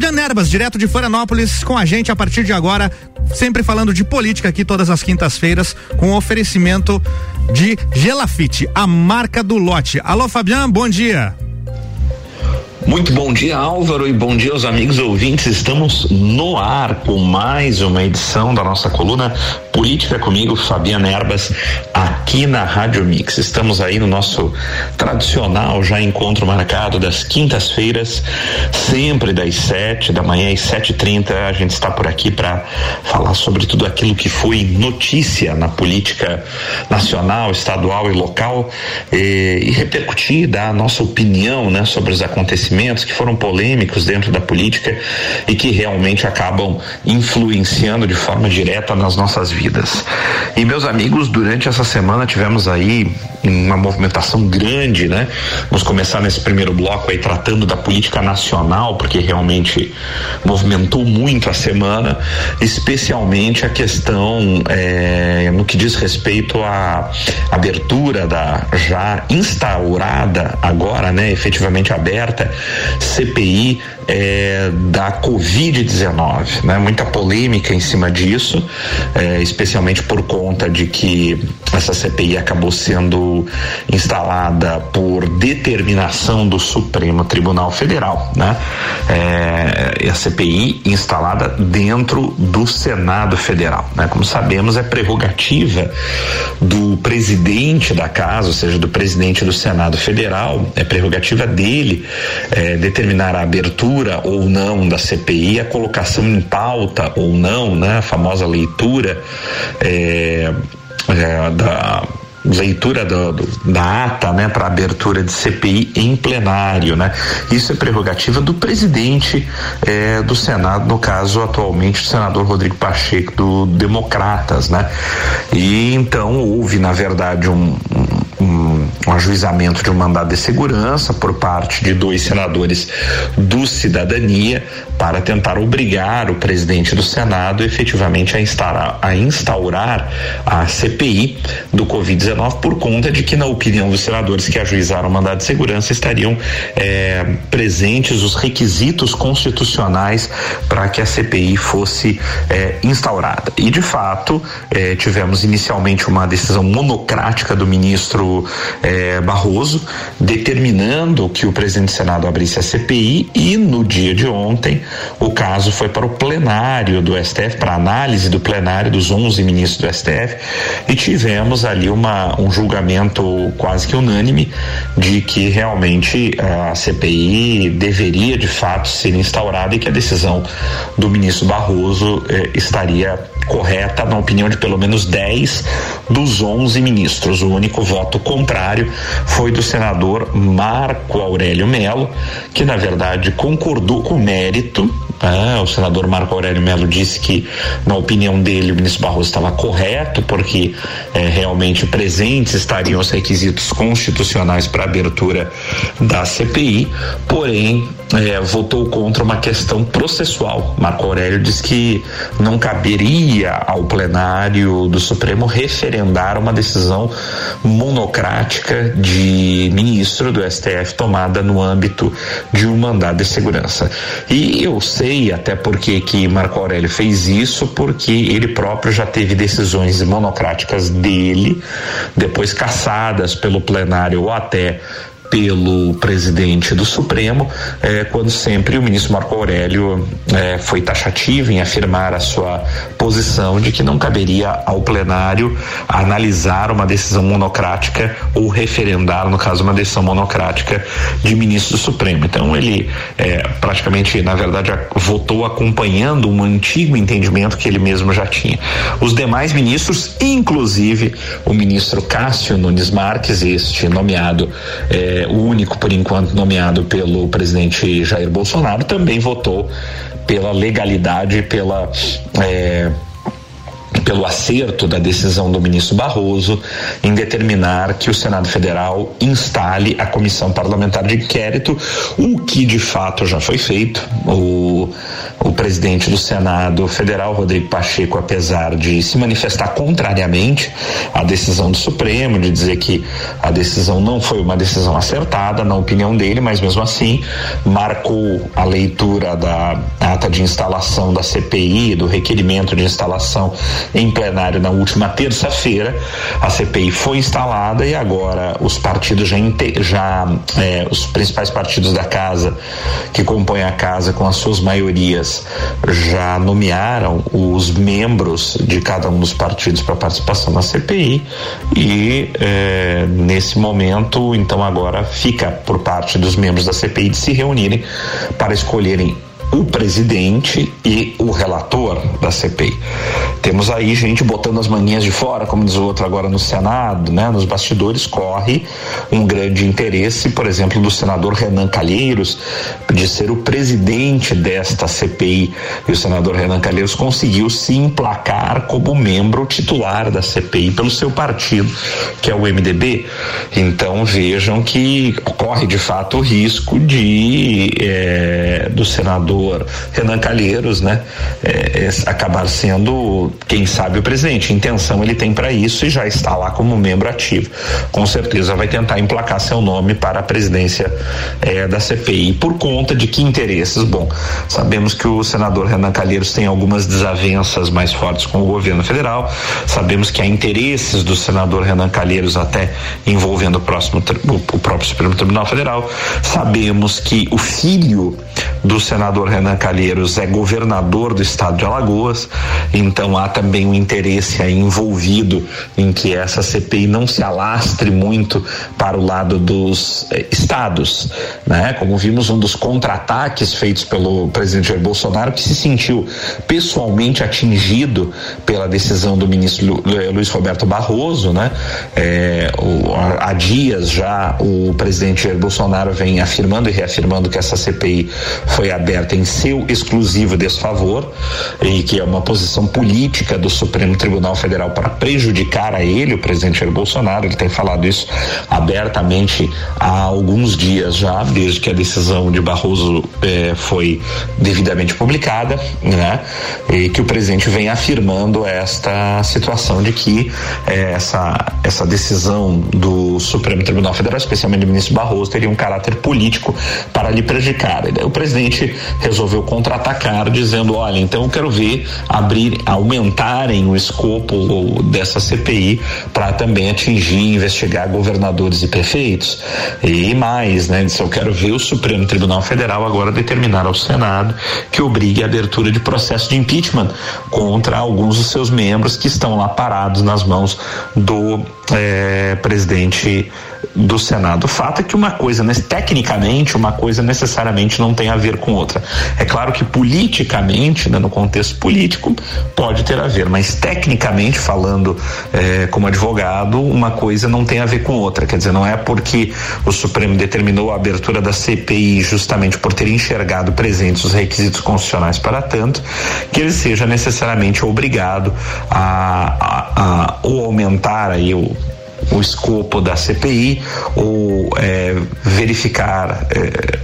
Fabiano Nerbas, direto de Florianópolis, com a gente a partir de agora, sempre falando de política aqui todas as quintas-feiras, com oferecimento de Gelafite, a marca do lote. Alô, Fabiano, bom dia. Muito bom dia, Álvaro, e bom dia aos amigos ouvintes. Estamos no ar com mais uma edição da nossa coluna Política comigo, Fabiana Erbas, aqui na Rádio Mix. Estamos aí no nosso tradicional já encontro marcado das quintas-feiras, sempre das sete da manhã às sete trinta. A gente está por aqui para falar sobre tudo aquilo que foi notícia na política nacional, estadual e local e, e repercutir, dar a nossa opinião, né, sobre os acontecimentos que foram polêmicos dentro da política e que realmente acabam influenciando de forma direta nas nossas vidas vidas. E meus amigos, durante essa semana tivemos aí uma movimentação grande, né? Vamos começar nesse primeiro bloco aí tratando da política nacional, porque realmente movimentou muito a semana, especialmente a questão é, no que diz respeito à abertura da já instaurada agora, né? Efetivamente aberta CPI é, da Covid-19, né? Muita polêmica em cima disso, é, especialmente por conta de que essa CPI acabou sendo instalada por determinação do Supremo Tribunal Federal, né? É, a CPI instalada dentro do Senado Federal, né? Como sabemos, é prerrogativa do presidente da casa, ou seja, do presidente do Senado Federal, é prerrogativa dele é, determinar a abertura ou não da CPI, a colocação em pauta ou não, né? A famosa leitura é, é, da leitura do, do, da ata né, para abertura de CPI em plenário. Né? Isso é prerrogativa do presidente é, do Senado, no caso, atualmente, o senador Rodrigo Pacheco, do Democratas. Né? E então houve, na verdade, um, um ajuizamento de um mandado de segurança por parte de dois senadores do Cidadania para tentar obrigar o presidente do Senado efetivamente a instaurar a, instaurar a CPI do Covid-19 por conta de que, na opinião dos senadores que ajuizaram o mandado de segurança, estariam é, presentes os requisitos constitucionais para que a CPI fosse é, instaurada. E, de fato, é, tivemos inicialmente uma decisão monocrática do ministro Barroso, determinando que o presidente do Senado abrisse a CPI, e no dia de ontem, o caso foi para o plenário do STF, para análise do plenário dos 11 ministros do STF, e tivemos ali uma um julgamento quase que unânime de que realmente a CPI deveria de fato ser instaurada e que a decisão do ministro Barroso eh, estaria correta, na opinião de pelo menos 10 dos 11 ministros. O único voto contrário foi do senador Marco Aurélio Melo, que na verdade concordou com o mérito. Né? O senador Marco Aurélio Melo disse que, na opinião dele, o ministro Barroso estava correto, porque eh, realmente presentes estariam os requisitos constitucionais para abertura da CPI, porém é, votou contra uma questão processual. Marco Aurélio diz que não caberia ao plenário do Supremo referendar uma decisão monocrática de ministro do STF tomada no âmbito de um mandado de segurança. E eu sei até porque que Marco Aurélio fez isso, porque ele próprio já teve decisões monocráticas dele, depois cassadas pelo plenário ou até pelo presidente do Supremo, eh, quando sempre o ministro Marco Aurélio eh, foi taxativo em afirmar a sua posição de que não caberia ao plenário analisar uma decisão monocrática ou referendar, no caso, uma decisão monocrática de ministro do Supremo. Então ele eh, praticamente, na verdade, votou acompanhando um antigo entendimento que ele mesmo já tinha. Os demais ministros, inclusive o ministro Cássio Nunes Marques, este nomeado o único por enquanto nomeado pelo presidente Jair Bolsonaro, também votou pela legalidade, pela. É, pelo acerto da decisão do ministro Barroso em determinar que o Senado Federal instale a comissão parlamentar de inquérito, o que de fato já foi feito. O, o presidente do Senado Federal, Rodrigo Pacheco, apesar de se manifestar contrariamente à decisão do Supremo, de dizer que a decisão não foi uma decisão acertada, na opinião dele, mas mesmo assim marcou a leitura da ata de instalação da CPI, do requerimento de instalação em plenário na última terça-feira. A CPI foi instalada e agora os partidos já, já é, os principais partidos da casa que compõem a casa com as suas maiorias já nomearam os membros de cada um dos partidos para participação na CPI e é, nesse momento então agora fica por parte dos membros da CPI de se reunirem para escolherem o presidente e o relator da CPI. Temos aí gente botando as manguinhas de fora, como diz o outro agora no Senado, né? Nos bastidores corre um grande interesse, por exemplo, do senador Renan Calheiros de ser o presidente desta CPI. E o senador Renan Calheiros conseguiu se emplacar como membro titular da CPI pelo seu partido, que é o MDB. Então vejam que corre de fato o risco de é, do senador Renan Calheiros, né, é, acabar sendo quem sabe o presidente. Intenção ele tem para isso e já está lá como membro ativo. Com certeza vai tentar emplacar seu nome para a presidência eh, da CPI. Por conta de que interesses? Bom, sabemos que o senador Renan Calheiros tem algumas desavenças mais fortes com o governo federal. Sabemos que há interesses do senador Renan Calheiros até envolvendo o próximo o próprio Supremo Tribunal Federal. Sabemos que o filho do senador Renan Calheiros é governador do estado de Alagoas, então há também um interesse aí envolvido em que essa CPI não se alastre muito para o lado dos eh, estados, né? Como vimos um dos contra-ataques feitos pelo presidente Jair Bolsonaro que se sentiu pessoalmente atingido pela decisão do ministro Lu, eh, Luiz Roberto Barroso, né? É, o, há dias já o presidente Jair Bolsonaro vem afirmando e reafirmando que essa CPI foi aberta em seu exclusivo desfavor e que é uma posição política do Supremo Tribunal Federal para prejudicar a ele, o presidente Jair Bolsonaro. Ele tem falado isso abertamente há alguns dias já, desde que a decisão de Barroso eh, foi devidamente publicada, né? E que o presidente vem afirmando esta situação de que eh, essa, essa decisão do Supremo Tribunal Federal, especialmente do ministro Barroso, teria um caráter político para lhe prejudicar. O presidente resolveu contra-atacar, dizendo: olha, então eu quero ver abrir, aumentarem o escopo dessa CPI para também atingir investigar governadores e prefeitos. E mais, né? Disse, eu quero ver o Supremo Tribunal Federal agora determinar ao Senado que obrigue a abertura de processo de impeachment contra alguns dos seus membros que estão lá parados nas mãos do eh, presidente do Senado. O fato é que uma coisa, tecnicamente, uma coisa necessariamente não tem a ver com outra. É claro que politicamente, né, no contexto político, pode ter a ver, mas tecnicamente falando é, como advogado, uma coisa não tem a ver com outra. Quer dizer, não é porque o Supremo determinou a abertura da CPI justamente por ter enxergado presentes os requisitos constitucionais para tanto, que ele seja necessariamente obrigado a, a, a ou aumentar aí o o escopo da CPI ou é, verificar é,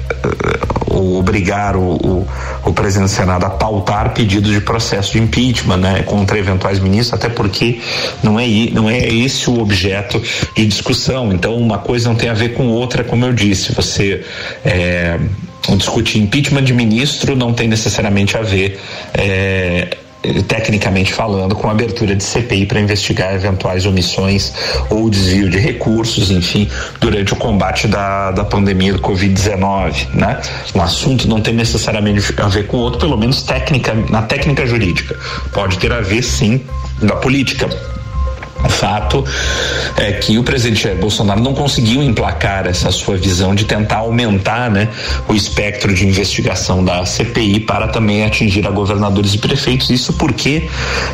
ou obrigar o, o, o, presidente do Senado a pautar pedidos de processo de impeachment né, contra eventuais ministros, até porque não é, não é esse o objeto de discussão. Então, uma coisa não tem a ver com outra, como eu disse. Você é, discutir impeachment de ministro não tem necessariamente a ver. É, tecnicamente falando, com abertura de CPI para investigar eventuais omissões ou desvio de recursos, enfim, durante o combate da, da pandemia do Covid-19, né? O assunto não tem necessariamente a ver com o outro, pelo menos técnica, na técnica jurídica. Pode ter a ver, sim, da política fato é que o presidente Jair Bolsonaro não conseguiu emplacar essa sua visão de tentar aumentar né, o espectro de investigação da CPI para também atingir a governadores e prefeitos. Isso porque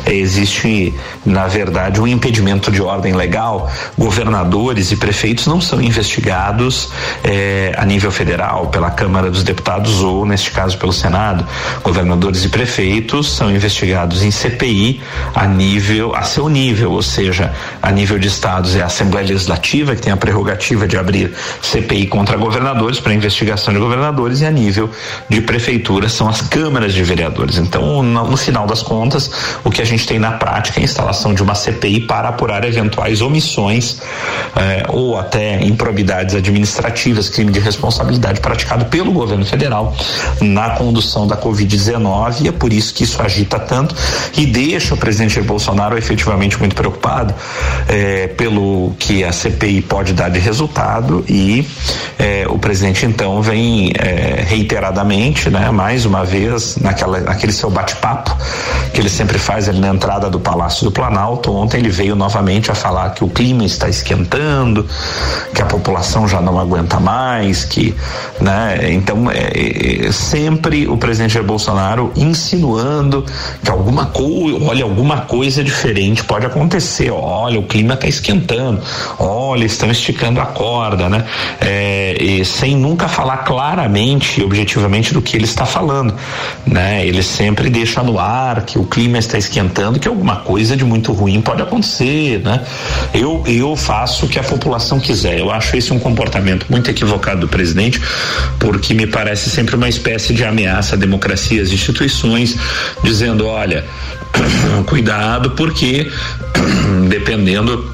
eh, existe, na verdade, um impedimento de ordem legal. Governadores e prefeitos não são investigados eh, a nível federal pela Câmara dos Deputados ou, neste caso, pelo Senado. Governadores e prefeitos são investigados em CPI a nível, a seu nível, ou seja, seja, a nível de estados é a Assembleia Legislativa, que tem a prerrogativa de abrir CPI contra governadores, para investigação de governadores, e a nível de prefeitura são as câmaras de vereadores. Então, no, no final das contas, o que a gente tem na prática é a instalação de uma CPI para apurar eventuais omissões eh, ou até improbidades administrativas, crime de responsabilidade praticado pelo governo federal na condução da Covid-19, e é por isso que isso agita tanto e deixa o presidente Bolsonaro efetivamente muito preocupado é, pelo que a CPI pode dar de resultado e é, o presidente então vem é, reiteradamente, né, mais uma vez, naquela, naquele seu bate-papo que ele sempre faz ali na entrada do Palácio do Planalto. Ontem ele veio novamente a falar que o clima está esquentando, que a população já não aguenta mais, que, né, então é, é, sempre o presidente Jair Bolsonaro insinuando que alguma coisa, olha, alguma coisa diferente pode acontecer olha, o clima está esquentando, olha, estão esticando a corda, né? É, sem nunca falar claramente e objetivamente do que ele está falando, né? Ele sempre deixa no ar que o clima está esquentando, que alguma coisa de muito ruim pode acontecer, né? Eu, eu faço o que a população quiser. Eu acho esse um comportamento muito equivocado do presidente, porque me parece sempre uma espécie de ameaça à democracia, às instituições, dizendo, olha, cuidado, porque dependendo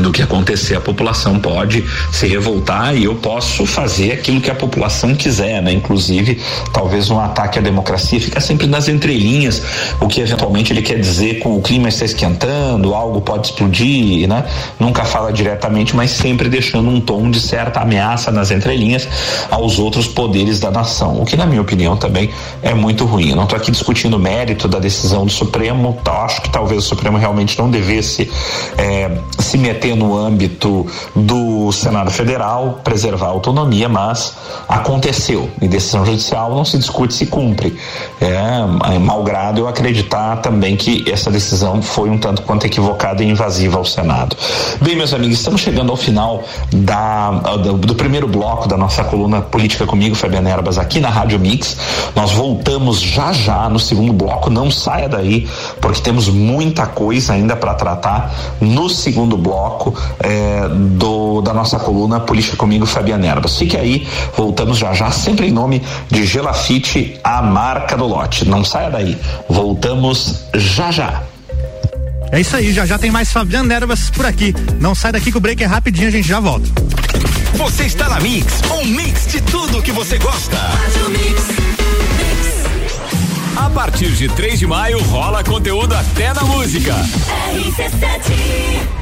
do que acontecer, a população pode se revoltar e eu posso fazer aquilo que a população quiser, né? Inclusive, talvez um ataque à democracia fica sempre nas entrelinhas, o que eventualmente ele quer dizer com o clima está esquentando, algo pode explodir, né? Nunca fala diretamente, mas sempre deixando um tom de certa ameaça nas entrelinhas aos outros poderes da nação, o que na minha opinião também é muito ruim. Eu não estou aqui discutindo o mérito da decisão do Supremo, tá? acho que talvez o Supremo realmente não devesse é, se meter ter no âmbito do Senado Federal preservar a autonomia, mas aconteceu. Em decisão judicial não se discute se cumpre. É malgrado eu acreditar também que essa decisão foi um tanto quanto equivocada e invasiva ao Senado. Bem, meus amigos, estamos chegando ao final da, do, do primeiro bloco da nossa coluna Política Comigo, Fabiana Erbas, aqui na Rádio Mix. Nós voltamos já já no segundo bloco, não saia daí, porque temos muita coisa ainda para tratar no segundo bloco bloco é, do, da nossa coluna Política Comigo, Fabiana Erbas. Fique aí, voltamos já já, sempre em nome de Gelafite, a marca do lote. Não saia daí, voltamos já já. É isso aí, já já tem mais Fabiana Ervas por aqui. Não sai daqui que o break é rapidinho, a gente já volta. Você está na Mix, um mix de tudo que você gosta. A partir de 3 de maio rola conteúdo até na música. RC7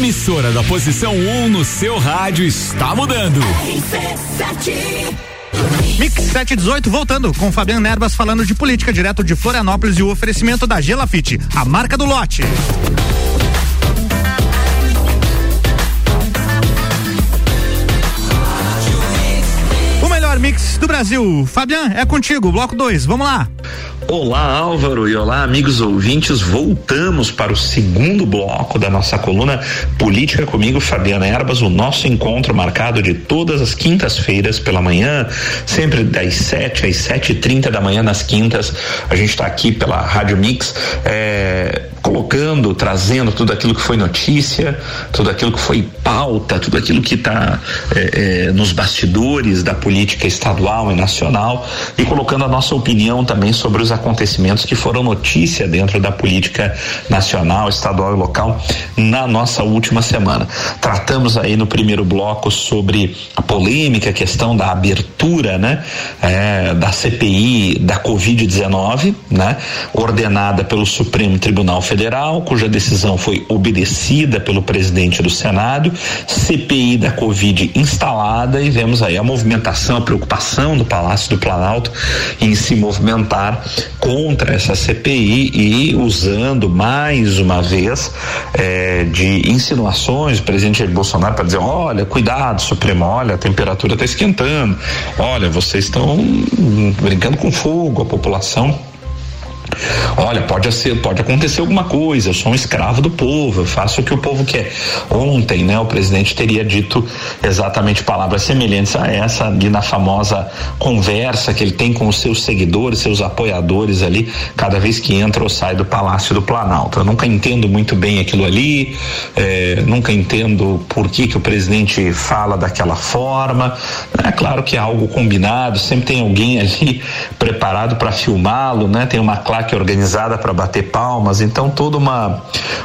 emissora da posição 1 um no seu rádio está mudando. Mix 718 voltando com Fabiano Nerbas falando de política direto de Florianópolis e o oferecimento da Gelafite, a marca do lote. Mix do Brasil. Fabiano, é contigo, bloco 2. Vamos lá. Olá, Álvaro, e olá, amigos ouvintes. Voltamos para o segundo bloco da nossa coluna Política comigo, Fabiana Erbas. O nosso encontro marcado de todas as quintas-feiras pela manhã, sempre das 7 às sete e trinta da manhã nas quintas. A gente está aqui pela Rádio Mix. É, colocando, trazendo tudo aquilo que foi notícia, tudo aquilo que foi pauta, tudo aquilo que está é, é, nos bastidores da política estadual e nacional e colocando a nossa opinião também sobre os acontecimentos que foram notícia dentro da política nacional, estadual e local na nossa última semana. Tratamos aí no primeiro bloco sobre a polêmica questão da abertura, né, é, da CPI da Covid-19, né, ordenada pelo Supremo Tribunal Federal, cuja decisão foi obedecida pelo presidente do Senado, CPI da Covid instalada e vemos aí a movimentação, a preocupação do Palácio do Planalto em se movimentar contra essa CPI e usando mais uma vez eh, de insinuações do presidente Jair Bolsonaro para dizer: olha, cuidado, Supremo, olha, a temperatura está esquentando, olha, vocês estão brincando com fogo, a população Olha, pode ser, pode acontecer alguma coisa, eu sou um escravo do povo, eu faço o que o povo quer. Ontem, né, o presidente teria dito exatamente palavras semelhantes a essa ali na famosa conversa que ele tem com os seus seguidores, seus apoiadores ali, cada vez que entra ou sai do Palácio do Planalto. Eu nunca entendo muito bem aquilo ali, é, nunca entendo por que que o presidente fala daquela forma. É claro que é algo combinado, sempre tem alguém ali preparado para filmá-lo, né? Tem uma claque claque organizada para bater palmas, então toda uma,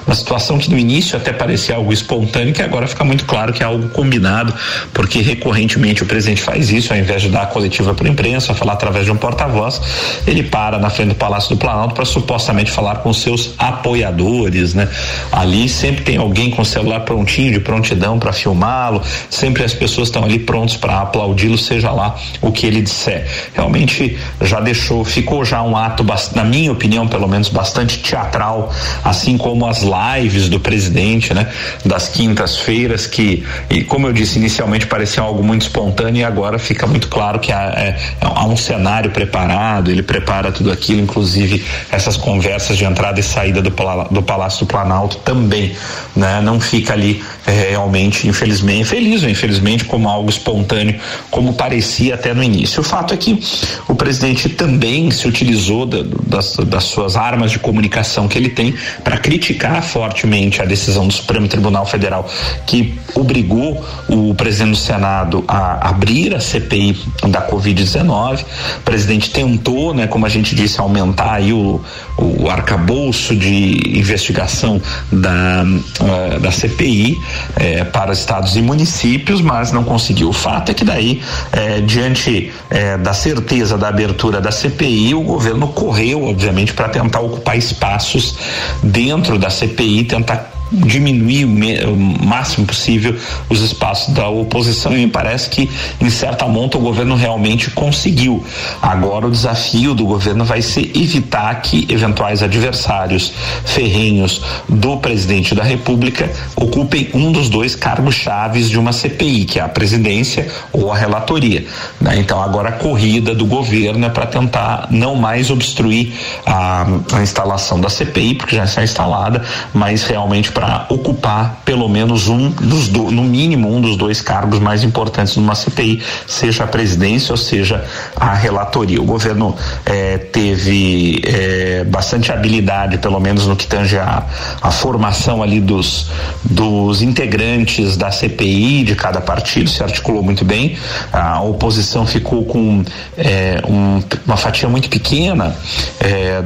uma situação que no início até parecia algo espontâneo, que agora fica muito claro que é algo combinado, porque recorrentemente o presidente faz isso, ao invés de dar a coletiva para a imprensa, falar através de um porta-voz, ele para na frente do Palácio do Planalto para supostamente falar com seus apoiadores, né? Ali sempre tem alguém com o celular prontinho, de prontidão para filmá-lo, sempre as pessoas estão ali prontos para aplaudi-lo, seja lá o que ele disser. Realmente já deixou, ficou já um ato, na minha minha opinião, pelo menos, bastante teatral, assim como as lives do presidente, né? Das quintas-feiras, que, e como eu disse inicialmente, parecia algo muito espontâneo e agora fica muito claro que há, é, há um cenário preparado, ele prepara tudo aquilo, inclusive essas conversas de entrada e saída do, do Palácio do Planalto também, né? Não fica ali é, realmente, infelizmente, feliz ou infelizmente, como algo espontâneo, como parecia até no início. O fato é que o presidente também se utilizou da, das das, suas armas de comunicação que ele tem para criticar fortemente a decisão do Supremo Tribunal Federal que obrigou o presidente do Senado a abrir a CPI da Covid-19. O presidente tentou, né, como a gente disse, aumentar aí o, o arcabouço de investigação da, uh, da CPI eh, para estados e municípios, mas não conseguiu. O fato é que daí, eh, diante eh, da certeza da abertura da CPI, o governo correu, obviamente, para tentar ocupar espaços dentro da CPI, tentar diminuir o máximo possível os espaços da oposição e me parece que em certa monta o governo realmente conseguiu. Agora o desafio do governo vai ser evitar que eventuais adversários ferrenhos do presidente da República ocupem um dos dois cargos chaves de uma CPI, que é a presidência ou a relatoria. Né? Então agora a corrida do governo é para tentar não mais obstruir a, a instalação da CPI, porque já está instalada, mas realmente para ocupar pelo menos um dos do, no mínimo um dos dois cargos mais importantes numa CPI, seja a presidência ou seja a relatoria. O governo eh, teve eh, bastante habilidade, pelo menos no que tange a, a formação ali dos, dos integrantes da CPI de cada partido, se articulou muito bem. A oposição ficou com eh, um, uma fatia muito pequena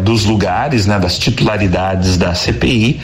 dos lugares, né, das titularidades da CPI,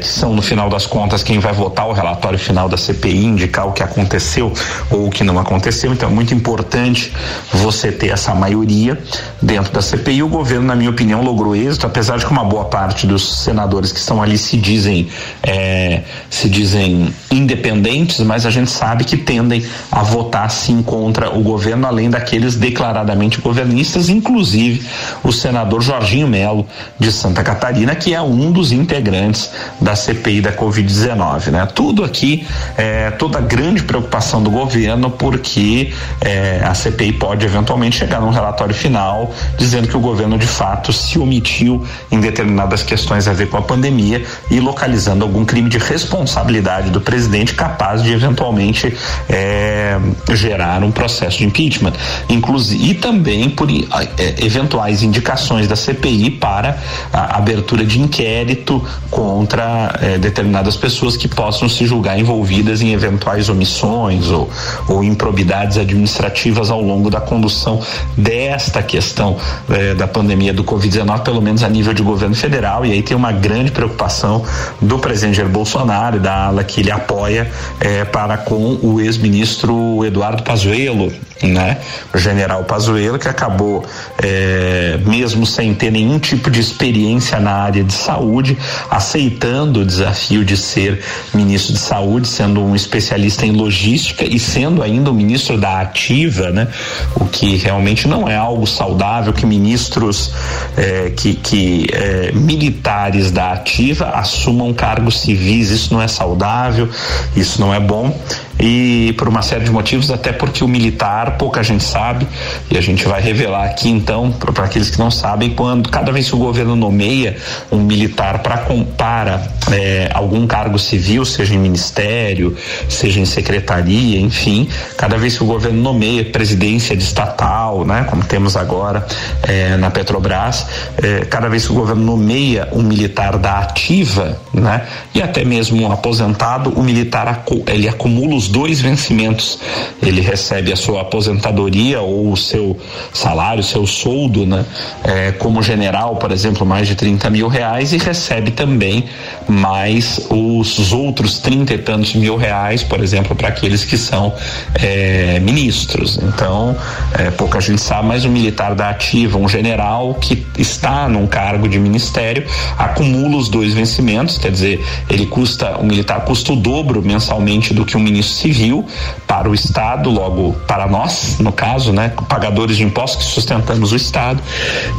que são no final das contas, quem vai votar o relatório final da CPI, indicar o que aconteceu ou o que não aconteceu. Então é muito importante você ter essa maioria dentro da CPI. O governo, na minha opinião, logrou êxito, apesar de que uma boa parte dos senadores que estão ali se dizem é, se dizem independentes, mas a gente sabe que tendem a votar sim contra o governo, além daqueles declaradamente governistas, inclusive o senador Jorginho Melo de Santa Catarina, que é um dos integrantes da CPI CPI da Covid-19, né? Tudo aqui, é, toda grande preocupação do governo, porque é, a CPI pode eventualmente chegar num relatório final dizendo que o governo de fato se omitiu em determinadas questões a ver com a pandemia e localizando algum crime de responsabilidade do presidente capaz de eventualmente é, gerar um processo de impeachment, inclusive e também por é, eventuais indicações da CPI para a abertura de inquérito contra é, determinadas pessoas que possam se julgar envolvidas em eventuais omissões ou, ou improbidades administrativas ao longo da condução desta questão é, da pandemia do Covid-19, pelo menos a nível de governo federal. E aí tem uma grande preocupação do presidente Jair Bolsonaro e da ala que ele apoia é, para com o ex-ministro Eduardo Pazuello, né? O general Pazuello que acabou é, mesmo sem ter nenhum tipo de experiência na área de saúde, aceitando o desafio de ser ministro de saúde, sendo um especialista em logística e sendo ainda o ministro da ativa, né? O que realmente não é algo saudável que ministros é, que, que é, militares da ativa assumam cargos civis, isso não é saudável, isso não é bom e por uma série de motivos, até porque o militar pouca gente sabe e a gente vai revelar aqui então para aqueles que não sabem quando cada vez que o governo nomeia um militar para para é, algum cargo civil, seja em ministério, seja em secretaria, enfim, cada vez que o governo nomeia presidência de estatal, né, como temos agora é, na Petrobras, é, cada vez que o governo nomeia um militar da ativa, né, e até mesmo um aposentado, o militar ele acumula os dois vencimentos. Ele recebe a sua aposentadoria ou o seu salário, seu soldo, né? É, como general, por exemplo, mais de 30 mil reais e recebe também mais os outros 30 e tantos mil reais, por exemplo, para aqueles que são é, ministros. Então, é, pouca gente sabe, mas o militar da ativa, um general que está num cargo de ministério, acumula os dois vencimentos, quer dizer, ele custa, o militar custa o dobro mensalmente do que um ministro civil para o Estado, logo para nós, no caso, né, pagadores de impostos que sustentamos o Estado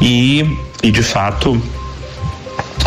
e, e de fato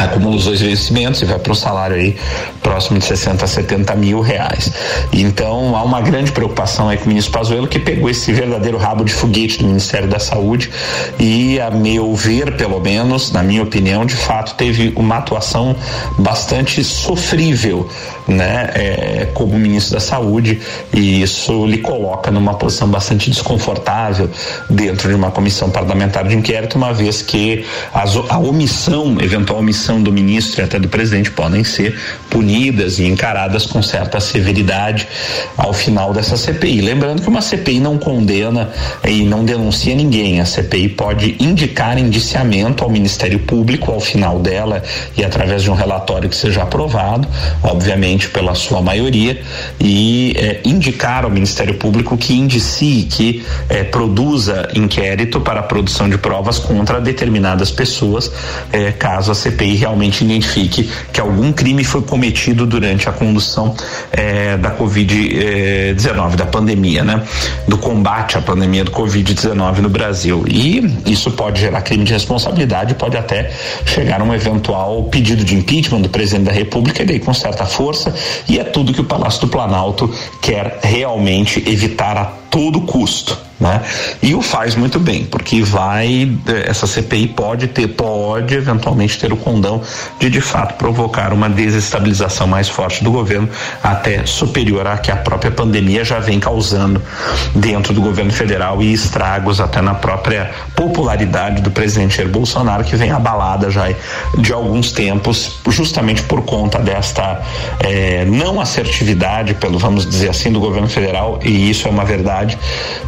acumula os dois vencimentos e vai para um salário aí próximo de 60 a 70 mil reais. Então há uma grande preocupação aí com o ministro Pazuello que pegou esse verdadeiro rabo de foguete do Ministério da Saúde e a meu ver, pelo menos, na minha opinião, de fato teve uma atuação bastante sofrível, né, é, como ministro da Saúde e isso lhe coloca numa posição bastante desconfortável dentro de uma comissão parlamentar de inquérito, uma vez que a omissão, eventual omissão do ministro e até do presidente podem ser punidas e encaradas com certa severidade ao final dessa CPI. Lembrando que uma CPI não condena e não denuncia ninguém. A CPI pode indicar indiciamento ao Ministério Público ao final dela e através de um relatório que seja aprovado, obviamente pela sua maioria, e é, indicar ao Ministério Público que indicie, que é, produza inquérito para a produção de provas contra determinadas pessoas, é, caso a CPI realmente identifique que algum crime foi cometido durante a condução eh, da Covid-19, da pandemia, né? Do combate à pandemia do Covid-19 no Brasil. E isso pode gerar crime de responsabilidade, pode até chegar a um eventual pedido de impeachment do presidente da República, e daí com certa força, e é tudo que o Palácio do Planalto quer realmente evitar a todo custo. Né? E o faz muito bem, porque vai, eh, essa CPI pode ter, pode eventualmente ter o condão de de fato provocar uma desestabilização mais forte do governo, até superior à que a própria pandemia já vem causando dentro do governo federal e estragos até na própria popularidade do presidente Jair Bolsonaro, que vem abalada já de alguns tempos, justamente por conta desta eh, não assertividade, pelo vamos dizer assim, do governo federal, e isso é uma verdade.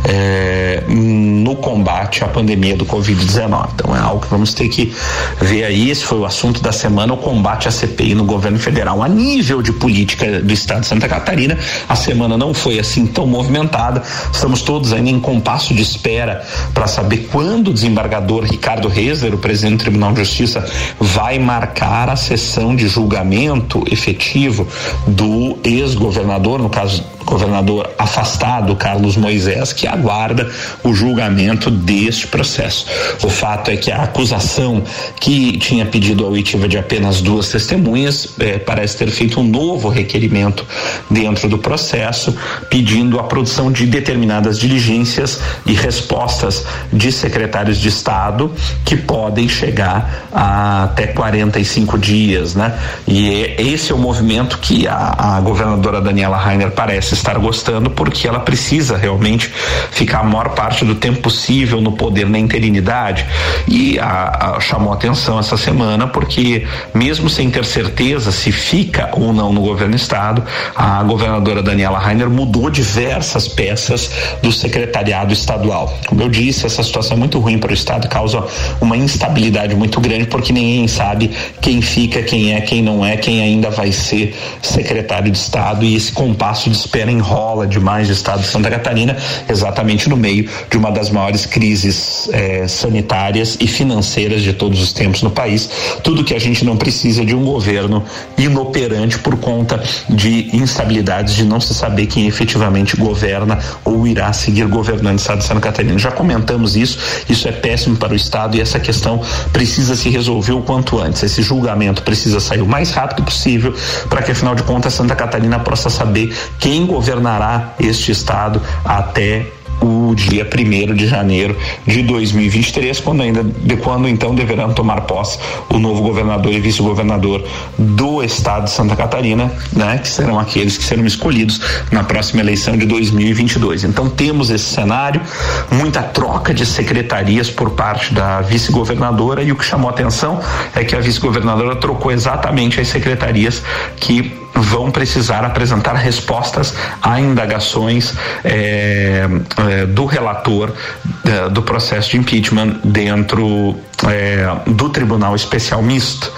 Eh, no combate à pandemia do Covid-19. Então é algo que vamos ter que ver aí. Esse foi o assunto da semana: o combate à CPI no governo federal. A nível de política do estado de Santa Catarina, a semana não foi assim tão movimentada. Estamos todos ainda em compasso de espera para saber quando o desembargador Ricardo Rezer, o presidente do Tribunal de Justiça, vai marcar a sessão de julgamento efetivo do ex-governador, no caso governador afastado, Carlos Moisés, que aguarda o julgamento deste processo. O fato é que a acusação que tinha pedido a oitiva de apenas duas testemunhas eh, parece ter feito um novo requerimento dentro do processo, pedindo a produção de determinadas diligências e respostas de secretários de Estado que podem chegar a até 45 dias, né? E é, esse é o movimento que a, a governadora Daniela Rainer parece estar gostando, porque ela precisa realmente ficar a maior parte do tempo possível no poder na interinidade. E a, a, chamou atenção essa semana, porque mesmo sem ter certeza se fica ou não no governo do estado, a governadora Daniela Rainer mudou diversas peças do secretariado estadual. Como eu disse, essa situação é muito ruim para o estado, causa uma instabilidade muito grande, porque ninguém sabe quem fica, quem é, quem não é, quem ainda vai ser secretário de estado e esse compasso de espera enrola demais o estado de Santa Catarina, exatamente no meio de uma das maiores crises eh, sanitárias e financeiras de todos os tempos no país. Tudo que a gente não precisa de um governo inoperante por conta de instabilidades, de não se saber quem efetivamente governa ou irá seguir governando o estado de Santa Catarina. Já comentamos isso, isso é péssimo para o estado e essa questão precisa se resolver o quanto antes. Esse julgamento precisa sair o mais rápido possível para que afinal de contas Santa Catarina possa saber quem governará este estado até o dia 1 de janeiro de 2023, quando ainda de quando então deverão tomar posse o novo governador e vice-governador do estado de Santa Catarina, né, que serão aqueles que serão escolhidos na próxima eleição de 2022. Então temos esse cenário, muita troca de secretarias por parte da vice-governadora e o que chamou atenção é que a vice-governadora trocou exatamente as secretarias que vão precisar apresentar respostas a indagações é, é, do relator é, do processo de impeachment dentro do Tribunal Especial Misto.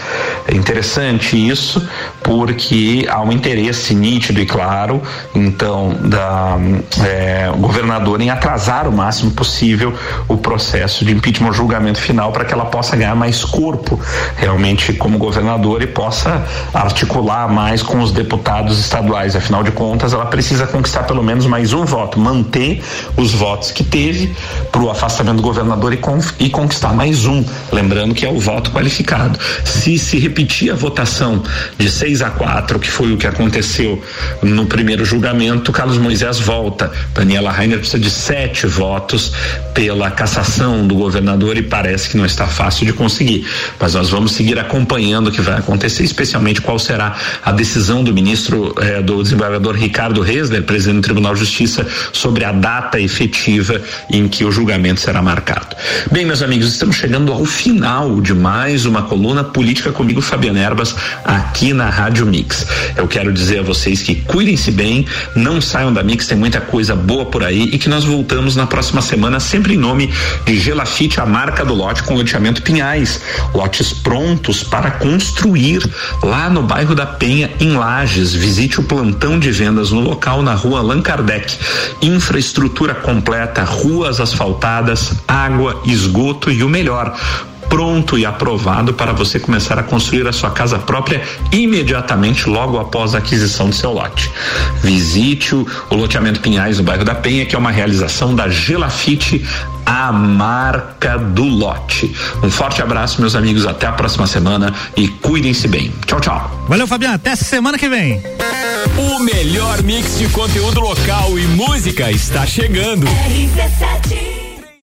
É interessante isso porque há um interesse nítido e claro, então, da é, governadora em atrasar o máximo possível o processo de impeachment, julgamento final, para que ela possa ganhar mais corpo realmente como governadora e possa articular mais com os deputados estaduais. Afinal de contas, ela precisa conquistar pelo menos mais um voto, manter os votos que teve para o afastamento do governador e, e conquistar mais um. Lembrando que é o voto qualificado. Se se repetir a votação de 6 a 4, que foi o que aconteceu no primeiro julgamento, Carlos Moisés volta. Daniela Rainer precisa de sete votos pela cassação do governador e parece que não está fácil de conseguir. Mas nós vamos seguir acompanhando o que vai acontecer, especialmente qual será a decisão do ministro eh, do desembargador Ricardo Resler, presidente do Tribunal de Justiça, sobre a data efetiva em que o julgamento será marcado. Bem, meus amigos, estamos chegando ao final de mais uma coluna política comigo, Fabiana Erbas, aqui na Rádio Mix. Eu quero dizer a vocês que cuidem-se bem, não saiam da Mix, tem muita coisa boa por aí e que nós voltamos na próxima semana, sempre em nome de Gelafite, a marca do lote com loteamento Pinhais. Lotes prontos para construir lá no bairro da Penha, em Lages. Visite o plantão de vendas no local na rua Allan Kardec. Infraestrutura completa, ruas asfaltadas, água, esgoto e o melhor pronto e aprovado para você começar a construir a sua casa própria imediatamente logo após a aquisição do seu lote. Visite o, o loteamento Pinhais no bairro da Penha, que é uma realização da Gelafite, a marca do lote. Um forte abraço, meus amigos, até a próxima semana e cuidem-se bem. Tchau, tchau. Valeu, Fabiano, até semana que vem. O melhor mix de conteúdo local e música está chegando. RC7